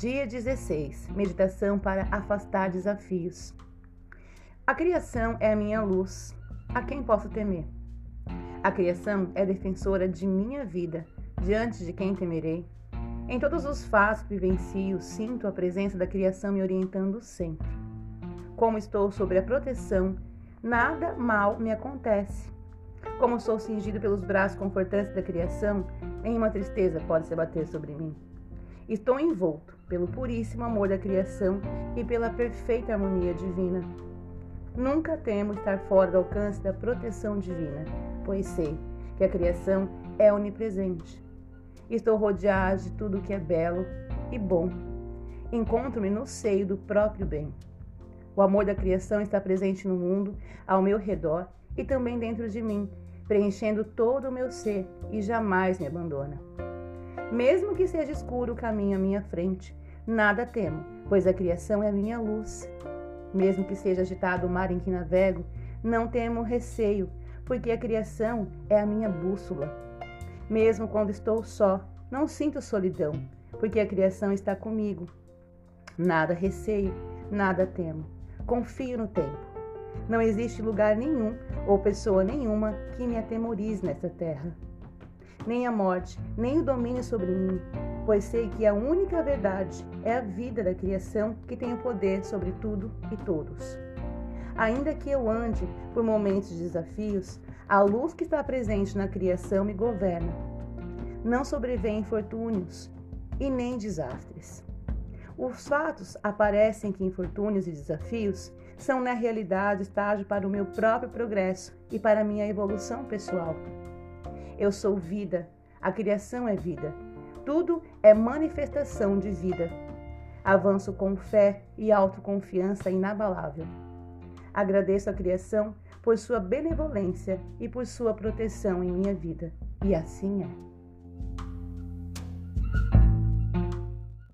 Dia 16. Meditação para afastar desafios. A criação é a minha luz. A quem posso temer? A criação é defensora de minha vida. Diante de quem temerei? Em todos os fatos que vivencio, sinto a presença da criação me orientando sempre. Como estou sob a proteção, nada mal me acontece. Como sou cingido pelos braços confortantes da criação, nenhuma tristeza pode se abater sobre mim. Estou envolto pelo puríssimo amor da criação e pela perfeita harmonia divina. Nunca temo estar fora do alcance da proteção divina, pois sei que a criação é onipresente. Estou rodeado de tudo que é belo e bom. Encontro-me no seio do próprio bem. O amor da criação está presente no mundo, ao meu redor e também dentro de mim, preenchendo todo o meu ser e jamais me abandona. Mesmo que seja escuro o caminho à minha frente, nada temo, pois a criação é a minha luz. Mesmo que seja agitado o mar em que navego, não temo receio, porque a criação é a minha bússola. Mesmo quando estou só, não sinto solidão, porque a criação está comigo. Nada receio, nada temo. Confio no tempo. Não existe lugar nenhum ou pessoa nenhuma que me atemorize nesta terra nem a morte, nem o domínio sobre mim, pois sei que a única verdade é a vida da criação que tem o poder sobre tudo e todos. Ainda que eu ande por momentos de desafios, a luz que está presente na criação me governa. Não sobrevêm infortúnios e nem desastres. Os fatos aparecem que infortúnios e desafios são na realidade estágio para o meu próprio progresso e para a minha evolução pessoal. Eu sou vida, a criação é vida. Tudo é manifestação de vida. Avanço com fé e autoconfiança inabalável. Agradeço a criação por sua benevolência e por sua proteção em minha vida. E assim é.